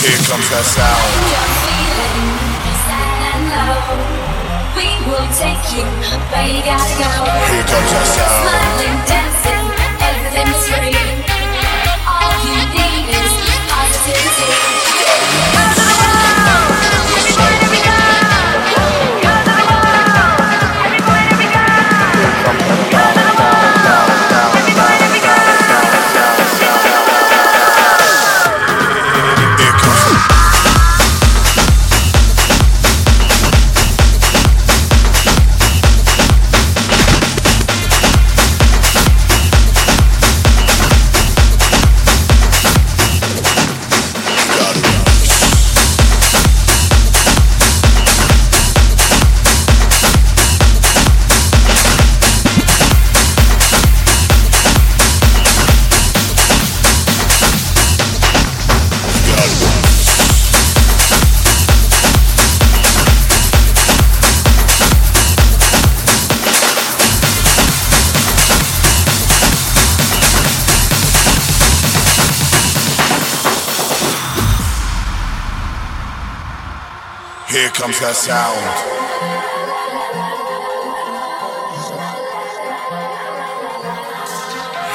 comes that sound. We will take you where you gotta go. Here comes that sound. Smiling, dancing, Here comes that sound.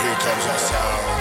Here comes that sound.